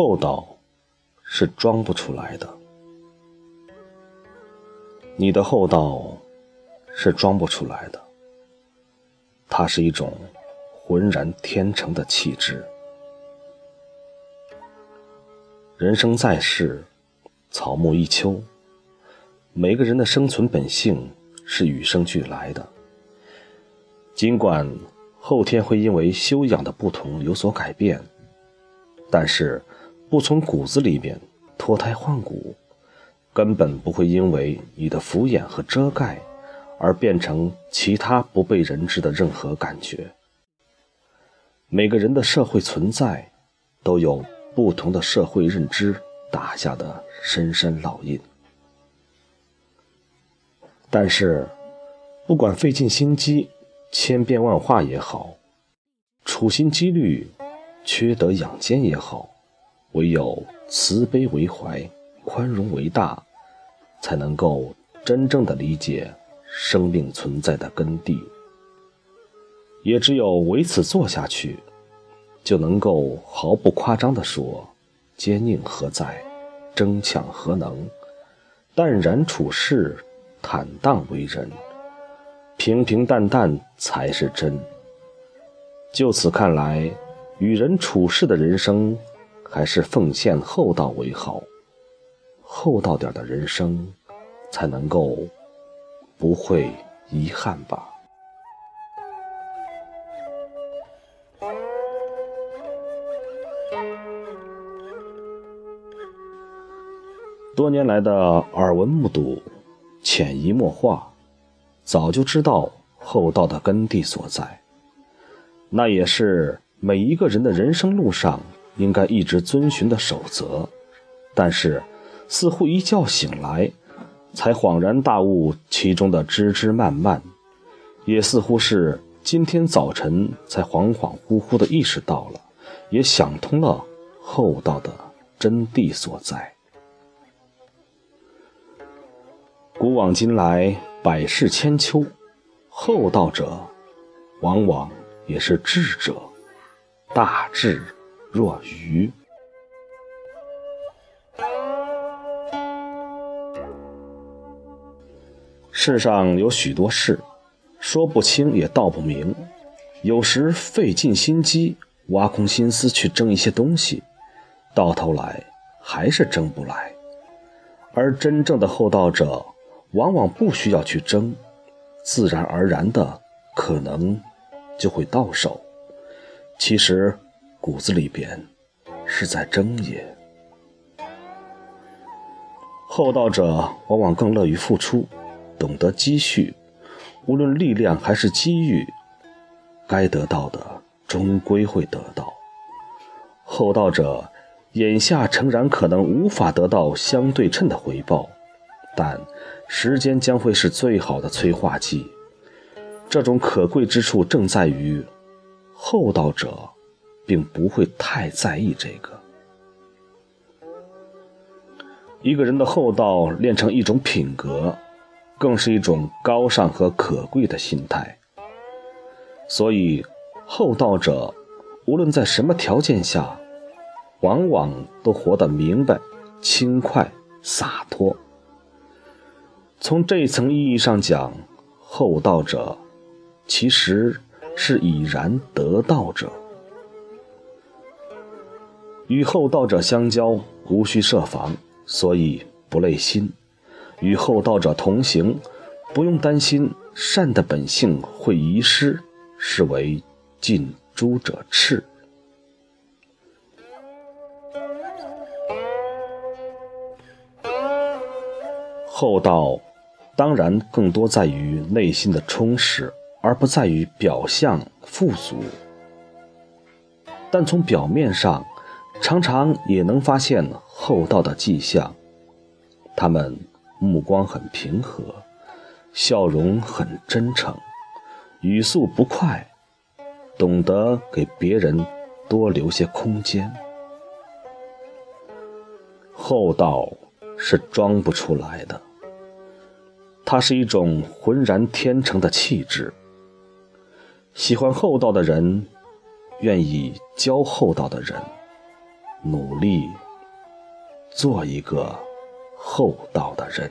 厚道是装不出来的，你的厚道是装不出来的，它是一种浑然天成的气质。人生在世，草木一秋，每个人的生存本性是与生俱来的，尽管后天会因为修养的不同有所改变。但是，不从骨子里面脱胎换骨，根本不会因为你的敷衍和遮盖，而变成其他不被人知的任何感觉。每个人的社会存在，都有不同的社会认知打下的深深烙印。但是，不管费尽心机、千变万化也好，处心积虑。缺德养奸也好，唯有慈悲为怀，宽容为大，才能够真正的理解生命存在的根蒂。也只有为此做下去，就能够毫不夸张地说：坚硬何在，争抢何能？淡然处世，坦荡为人，平平淡淡才是真。就此看来。与人处事的人生，还是奉献厚道为好。厚道点的人生，才能够不会遗憾吧。多年来的耳闻目睹、潜移默化，早就知道厚道的根蒂所在。那也是。每一个人的人生路上应该一直遵循的守则，但是似乎一觉醒来，才恍然大悟其中的枝枝蔓蔓，也似乎是今天早晨才恍恍惚惚的意识到了，也想通了厚道的真谛所在。古往今来，百世千秋，厚道者往往也是智者。大智若愚。世上有许多事，说不清也道不明。有时费尽心机，挖空心思去争一些东西，到头来还是争不来。而真正的厚道者，往往不需要去争，自然而然的，可能就会到手。其实，骨子里边是在争也。厚道者往往更乐于付出，懂得积蓄，无论力量还是机遇，该得到的终归会得到。厚道者眼下诚然可能无法得到相对称的回报，但时间将会是最好的催化剂。这种可贵之处正在于。厚道者，并不会太在意这个。一个人的厚道练成一种品格，更是一种高尚和可贵的心态。所以，厚道者无论在什么条件下，往往都活得明白、轻快、洒脱。从这层意义上讲，厚道者其实。是已然得道者，与厚道者相交，无需设防，所以不累心；与厚道者同行，不用担心善的本性会遗失，是为近朱者赤。厚道，当然更多在于内心的充实。而不在于表象富足，但从表面上，常常也能发现厚道的迹象。他们目光很平和，笑容很真诚，语速不快，懂得给别人多留些空间。厚道是装不出来的，它是一种浑然天成的气质。喜欢厚道的人，愿意教厚道的人，努力做一个厚道的人。